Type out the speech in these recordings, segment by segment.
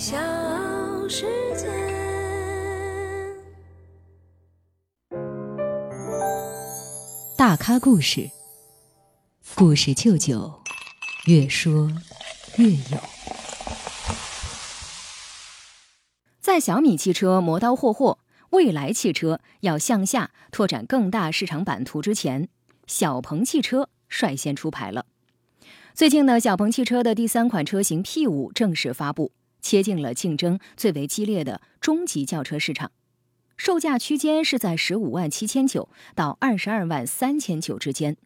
小世界。大咖故事，故事舅舅，越说越有。在小米汽车磨刀霍霍，蔚来汽车要向下拓展更大市场版图之前，小鹏汽车率先出牌了。最近呢，小鹏汽车的第三款车型 P 五正式发布，切进了竞争最为激烈的中级轿车市场，售价区间是在十五万七千九到二十二万三千九之间。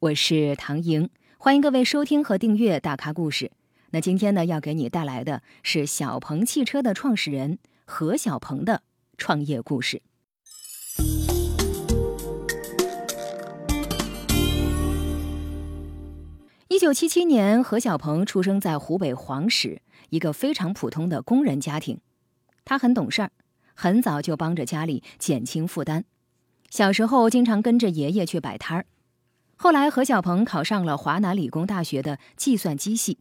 我是唐莹，欢迎各位收听和订阅大咖故事。那今天呢，要给你带来的是小鹏汽车的创始人何小鹏的创业故事。一九七七年，何小鹏出生在湖北黄石一个非常普通的工人家庭。他很懂事儿，很早就帮着家里减轻负担。小时候经常跟着爷爷去摆摊儿。后来，何小鹏考上了华南理工大学的计算机系，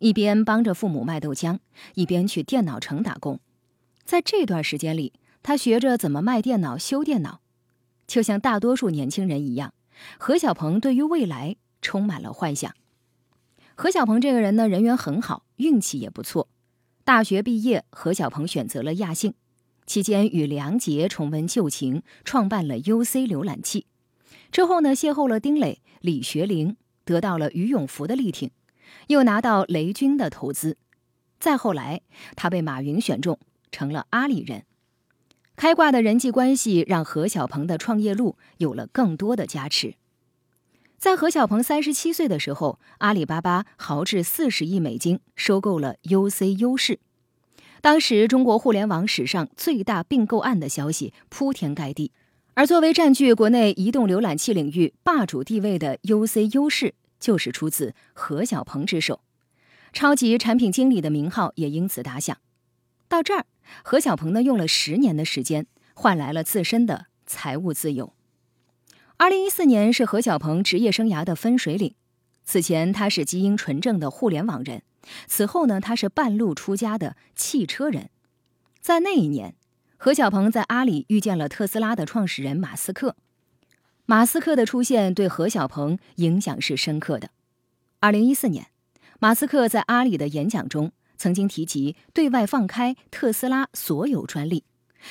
一边帮着父母卖豆浆，一边去电脑城打工。在这段时间里，他学着怎么卖电脑、修电脑。就像大多数年轻人一样，何小鹏对于未来充满了幻想。何小鹏这个人呢，人缘很好，运气也不错。大学毕业，何小鹏选择了亚信，期间与梁杰重温旧情，创办了 UC 浏览器。之后呢，邂逅了丁磊、李学凌，得到了于永福的力挺，又拿到雷军的投资。再后来，他被马云选中，成了阿里人。开挂的人际关系让何小鹏的创业路有了更多的加持。在何小鹏三十七岁的时候，阿里巴巴豪掷四十亿美金收购了 UC 优势。当时中国互联网史上最大并购案的消息铺天盖地，而作为占据国内移动浏览器领域霸主地位的 UC 优势，就是出自何小鹏之手，超级产品经理的名号也因此打响。到这儿，何小鹏呢用了十年的时间，换来了自身的财务自由。二零一四年是何小鹏职业生涯的分水岭。此前他是基因纯正的互联网人，此后呢他是半路出家的汽车人。在那一年，何小鹏在阿里遇见了特斯拉的创始人马斯克。马斯克的出现对何小鹏影响是深刻的。二零一四年，马斯克在阿里的演讲中曾经提及对外放开特斯拉所有专利，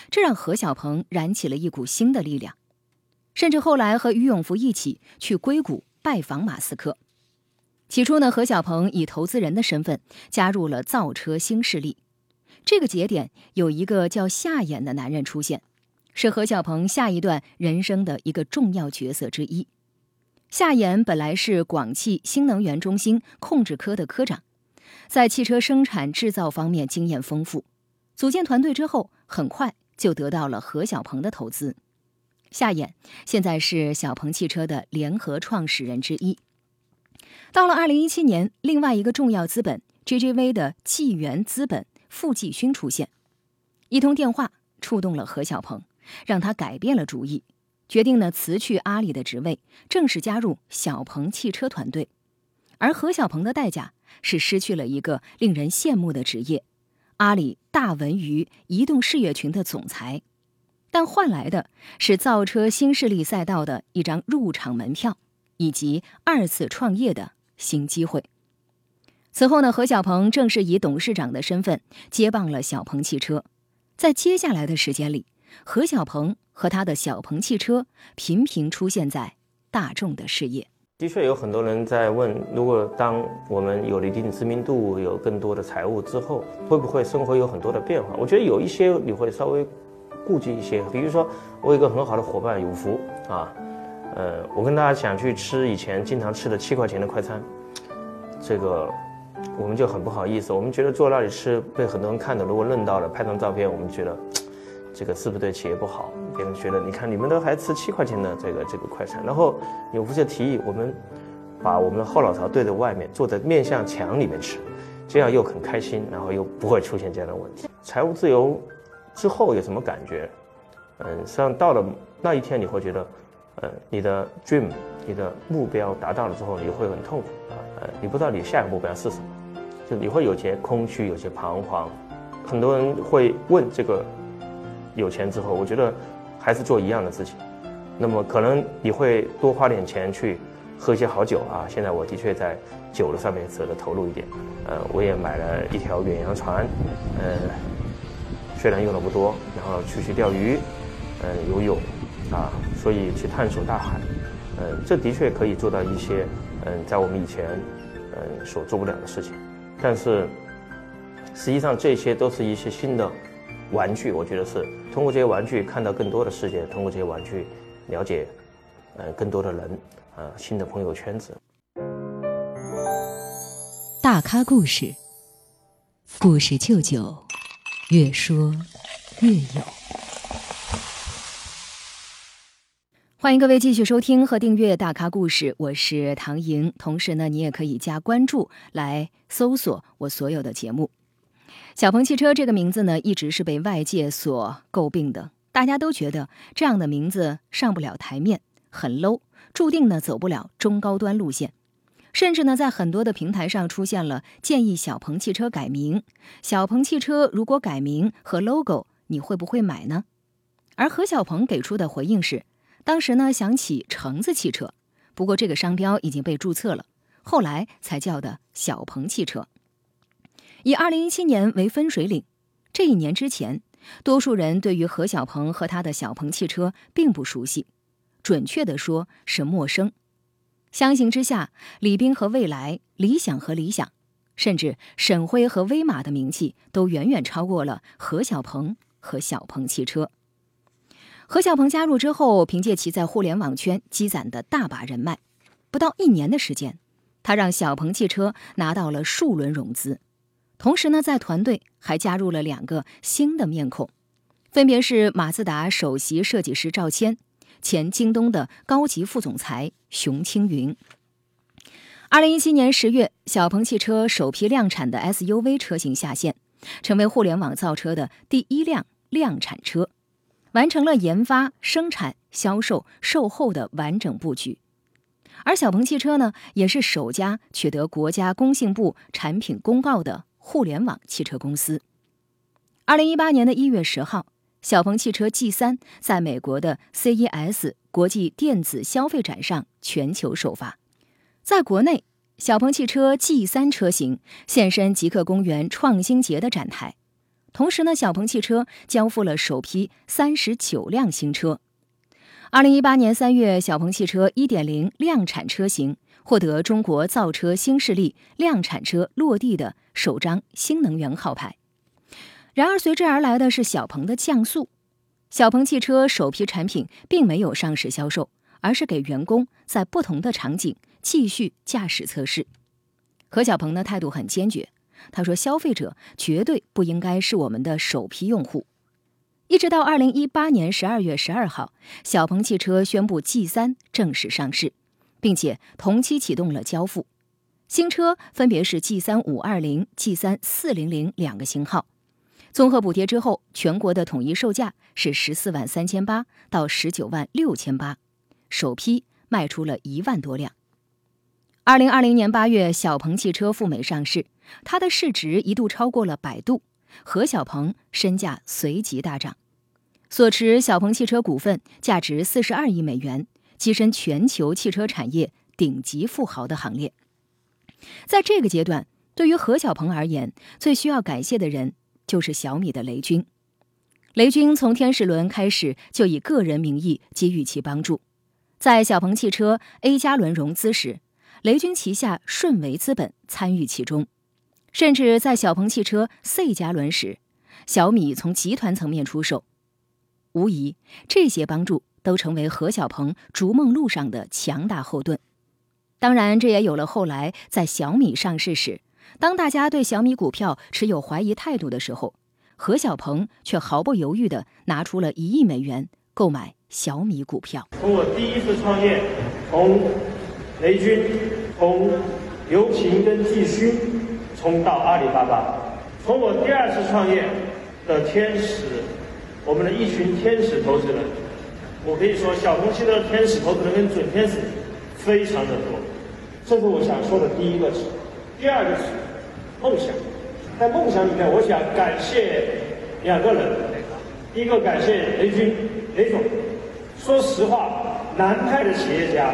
这让何小鹏燃起了一股新的力量。甚至后来和于永福一起去硅谷拜访马斯克。起初呢，何小鹏以投资人的身份加入了造车新势力。这个节点有一个叫夏衍的男人出现，是何小鹏下一段人生的一个重要角色之一。夏衍本来是广汽新能源中心控制科的科长，在汽车生产制造方面经验丰富。组建团队之后，很快就得到了何小鹏的投资。夏衍现在是小鹏汽车的联合创始人之一。到了二零一七年，另外一个重要资本 GGV 的纪元资本傅继勋出现，一通电话触动了何小鹏，让他改变了主意，决定呢辞去阿里的职位，正式加入小鹏汽车团队。而何小鹏的代价是失去了一个令人羡慕的职业——阿里大文娱移动事业群的总裁。但换来的是造车新势力赛道的一张入场门票，以及二次创业的新机会。此后呢，何小鹏正式以董事长的身份接棒了小鹏汽车。在接下来的时间里，何小鹏和他的小鹏汽车频频出现在大众的视野。的确，有很多人在问：如果当我们有了一定知名度、有更多的财务之后，会不会生活有很多的变化？我觉得有一些你会稍微。顾忌一些，比如说我有一个很好的伙伴有福啊，呃，我跟大家想去吃以前经常吃的七块钱的快餐，这个我们就很不好意思，我们觉得坐那里吃被很多人看到，如果认到了拍张照片，我们觉得这个是不是对企业不好？别人觉得你看你们都还吃七块钱的这个这个快餐，然后有福就提议我们把我们的后脑勺对着外面，坐在面向墙里面吃，这样又很开心，然后又不会出现这样的问题，财务自由。之后有什么感觉？嗯，实际上到了那一天，你会觉得，呃，你的 dream，你的目标达到了之后，你会很痛苦啊，呃，你不知道你下一个目标是什么。就你会有些空虚，有些彷徨。很多人会问这个有钱之后，我觉得还是做一样的事情。那么可能你会多花点钱去喝一些好酒啊。现在我的确在酒的上面舍得投入一点。呃，我也买了一条远洋船，呃，虽然用的不多，然后出去钓鱼，呃，游泳，啊，所以去探索大海。嗯，这的确可以做到一些，嗯，在我们以前，嗯，所做不了的事情。但是，实际上这些都是一些新的玩具。我觉得是通过这些玩具看到更多的世界，通过这些玩具了解，呃，更多的人，啊，新的朋友圈子。大咖故事，故事舅舅，越说越有。欢迎各位继续收听和订阅《大咖故事》，我是唐莹。同时呢，你也可以加关注来搜索我所有的节目。小鹏汽车这个名字呢，一直是被外界所诟病的，大家都觉得这样的名字上不了台面，很 low，注定呢走不了中高端路线。甚至呢，在很多的平台上出现了建议小鹏汽车改名。小鹏汽车如果改名和 logo，你会不会买呢？而何小鹏给出的回应是。当时呢，想起橙子汽车，不过这个商标已经被注册了，后来才叫的小鹏汽车。以二零一七年为分水岭，这一年之前，多数人对于何小鹏和他的小鹏汽车并不熟悉，准确的说是陌生。相形之下，李斌和蔚来、理想和理想，甚至沈辉和威马的名气都远远超过了何小鹏和小鹏汽车。何小鹏加入之后，凭借其在互联网圈积攒的大把人脉，不到一年的时间，他让小鹏汽车拿到了数轮融资。同时呢，在团队还加入了两个新的面孔，分别是马自达首席设计师赵谦，前京东的高级副总裁熊青云。二零一七年十月，小鹏汽车首批量产的 SUV 车型下线，成为互联网造车的第一辆量产车。完成了研发、生产、销售、售后的完整布局，而小鹏汽车呢，也是首家取得国家工信部产品公告的互联网汽车公司。二零一八年的一月十号，小鹏汽车 G 三在美国的 CES 国际电子消费展上全球首发，在国内，小鹏汽车 G 三车型现身极客公园创新节的展台。同时呢，小鹏汽车交付了首批三十九辆新车。二零一八年三月，小鹏汽车一点零量产车型获得中国造车新势力量产车落地的首张新能源号牌。然而，随之而来的是小鹏的降速。小鹏汽车首批产品并没有上市销售，而是给员工在不同的场景继续驾驶测试。何小鹏的态度很坚决。他说：“消费者绝对不应该是我们的首批用户。”一直到二零一八年十二月十二号，小鹏汽车宣布 G 三正式上市，并且同期启动了交付。新车分别是 G 三五二零、G 三四零零两个型号，综合补贴之后，全国的统一售价是十四万三千八到十九万六千八，首批卖出了一万多辆。二零二零年八月，小鹏汽车赴美上市。它的市值一度超过了百度，何小鹏身价随即大涨，所持小鹏汽车股份价值四十二亿美元，跻身全球汽车产业顶级富豪的行列。在这个阶段，对于何小鹏而言，最需要感谢的人就是小米的雷军。雷军从天使轮开始就以个人名义给予其帮助，在小鹏汽车 A 加轮融资时，雷军旗下顺为资本参与其中。甚至在小鹏汽车 C 加轮时，小米从集团层面出手，无疑这些帮助都成为何小鹏逐梦路上的强大后盾。当然，这也有了后来在小米上市时，当大家对小米股票持有怀疑态度的时候，何小鹏却毫不犹豫地拿出了一亿美元购买小米股票。从我第一次创业，从雷军，从刘平跟季勋。冲到阿里巴巴，从我第二次创业的天使，我们的一群天使投资人，我可以说小鹏汽车的天使投资人跟准天使非常的多，这是我想说的第一个词。第二个是，梦想。在梦想里面，我想感谢两个人，一个感谢雷军雷总。说实话，南派的企业家，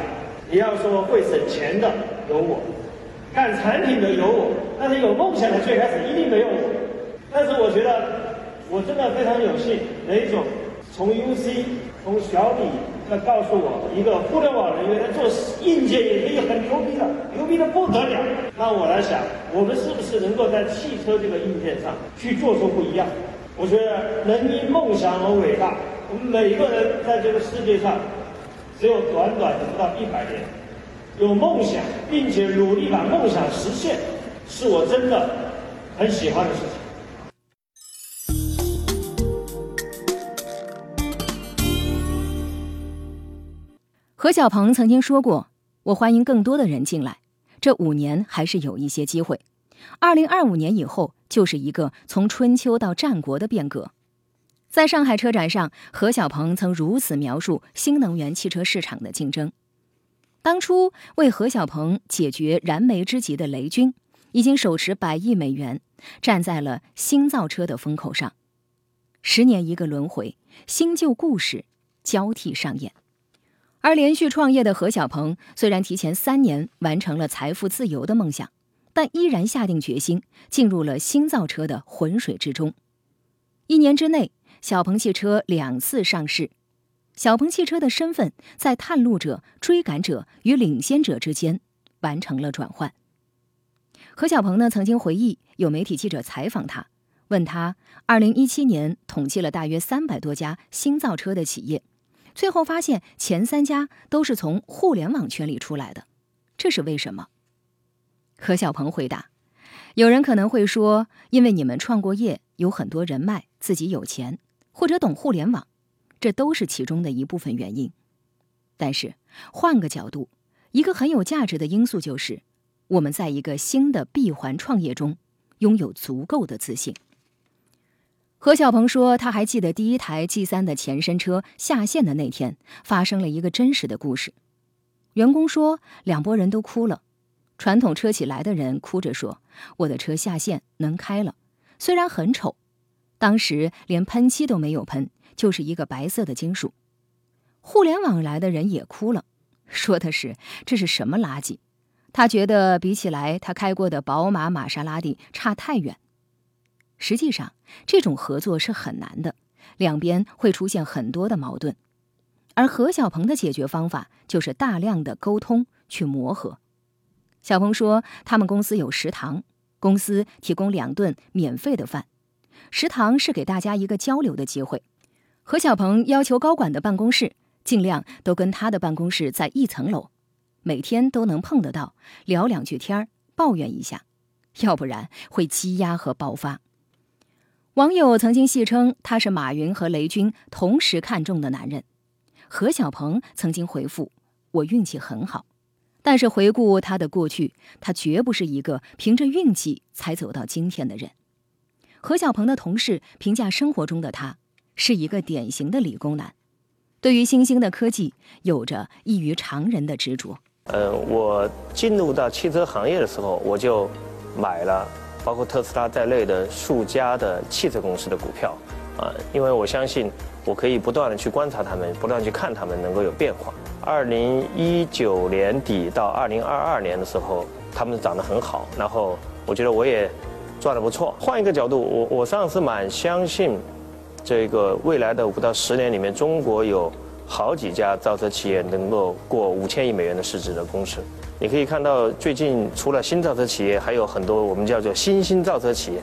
你要说会省钱的有我，干产品的有我，但是有梦想的最开始一定没有我。但是我觉得我真的非常有幸，雷总从 UC 从小米。那告诉我，一个互联网人员做硬件也可以很牛逼的，牛逼的不得了。那我来想，我们是不是能够在汽车这个硬件上去做出不一样？我觉得人因梦想而伟大。我们每一个人在这个世界上，只有短短的不到一百年，有梦想并且努力把梦想实现，是我真的很喜欢的事情。何小鹏曾经说过：“我欢迎更多的人进来，这五年还是有一些机会。二零二五年以后，就是一个从春秋到战国的变革。”在上海车展上，何小鹏曾如此描述新能源汽车市场的竞争：当初为何小鹏解决燃眉之急的雷军，已经手持百亿美元，站在了新造车的风口上。十年一个轮回，新旧故事交替上演。而连续创业的何小鹏，虽然提前三年完成了财富自由的梦想，但依然下定决心进入了新造车的浑水之中。一年之内，小鹏汽车两次上市，小鹏汽车的身份在探路者、追赶者与领先者之间完成了转换。何小鹏呢，曾经回忆，有媒体记者采访他，问他，二零一七年统计了大约三百多家新造车的企业。最后发现，前三家都是从互联网圈里出来的，这是为什么？何小鹏回答：“有人可能会说，因为你们创过业，有很多人脉，自己有钱，或者懂互联网，这都是其中的一部分原因。但是换个角度，一个很有价值的因素就是，我们在一个新的闭环创业中，拥有足够的自信。”何小鹏说：“他还记得第一台 G 三的前身车下线的那天，发生了一个真实的故事。员工说，两拨人都哭了。传统车企来的人哭着说：‘我的车下线能开了，虽然很丑，当时连喷漆都没有喷，就是一个白色的金属。’互联网来的人也哭了，说的是这是什么垃圾？他觉得比起来他开过的宝马、玛莎拉蒂差太远。”实际上，这种合作是很难的，两边会出现很多的矛盾。而何小鹏的解决方法就是大量的沟通去磨合。小鹏说，他们公司有食堂，公司提供两顿免费的饭，食堂是给大家一个交流的机会。何小鹏要求高管的办公室尽量都跟他的办公室在一层楼，每天都能碰得到，聊两句天儿，抱怨一下，要不然会积压和爆发。网友曾经戏称他是马云和雷军同时看中的男人。何小鹏曾经回复：“我运气很好。”但是回顾他的过去，他绝不是一个凭着运气才走到今天的人。何小鹏的同事评价生活中的他是一个典型的理工男，对于新兴的科技有着异于常人的执着。呃，我进入到汽车行业的时候，我就买了。包括特斯拉在内的数家的汽车公司的股票，啊，因为我相信我可以不断的去观察他们，不断去看他们能够有变化。二零一九年底到二零二二年的时候，他们涨得很好，然后我觉得我也赚得不错。换一个角度，我我上次蛮相信，这个未来的五到十年里面，中国有好几家造车企业能够过五千亿美元的市值的公司。你可以看到，最近除了新造车企业，还有很多我们叫做新兴造车企业。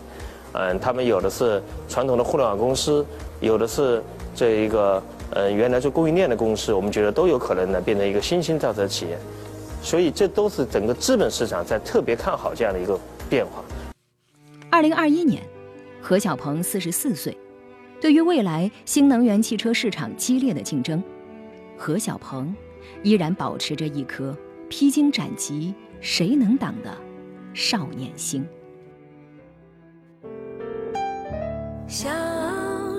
嗯，他们有的是传统的互联网公司，有的是这一个呃原来做供应链的公司，我们觉得都有可能呢变成一个新兴造车企业。所以这都是整个资本市场在特别看好这样的一个变化。二零二一年，何小鹏四十四岁，对于未来新能源汽车市场激烈的竞争，何小鹏依然保持着一颗。披荆斩棘，谁能挡的少年心？小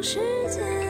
时。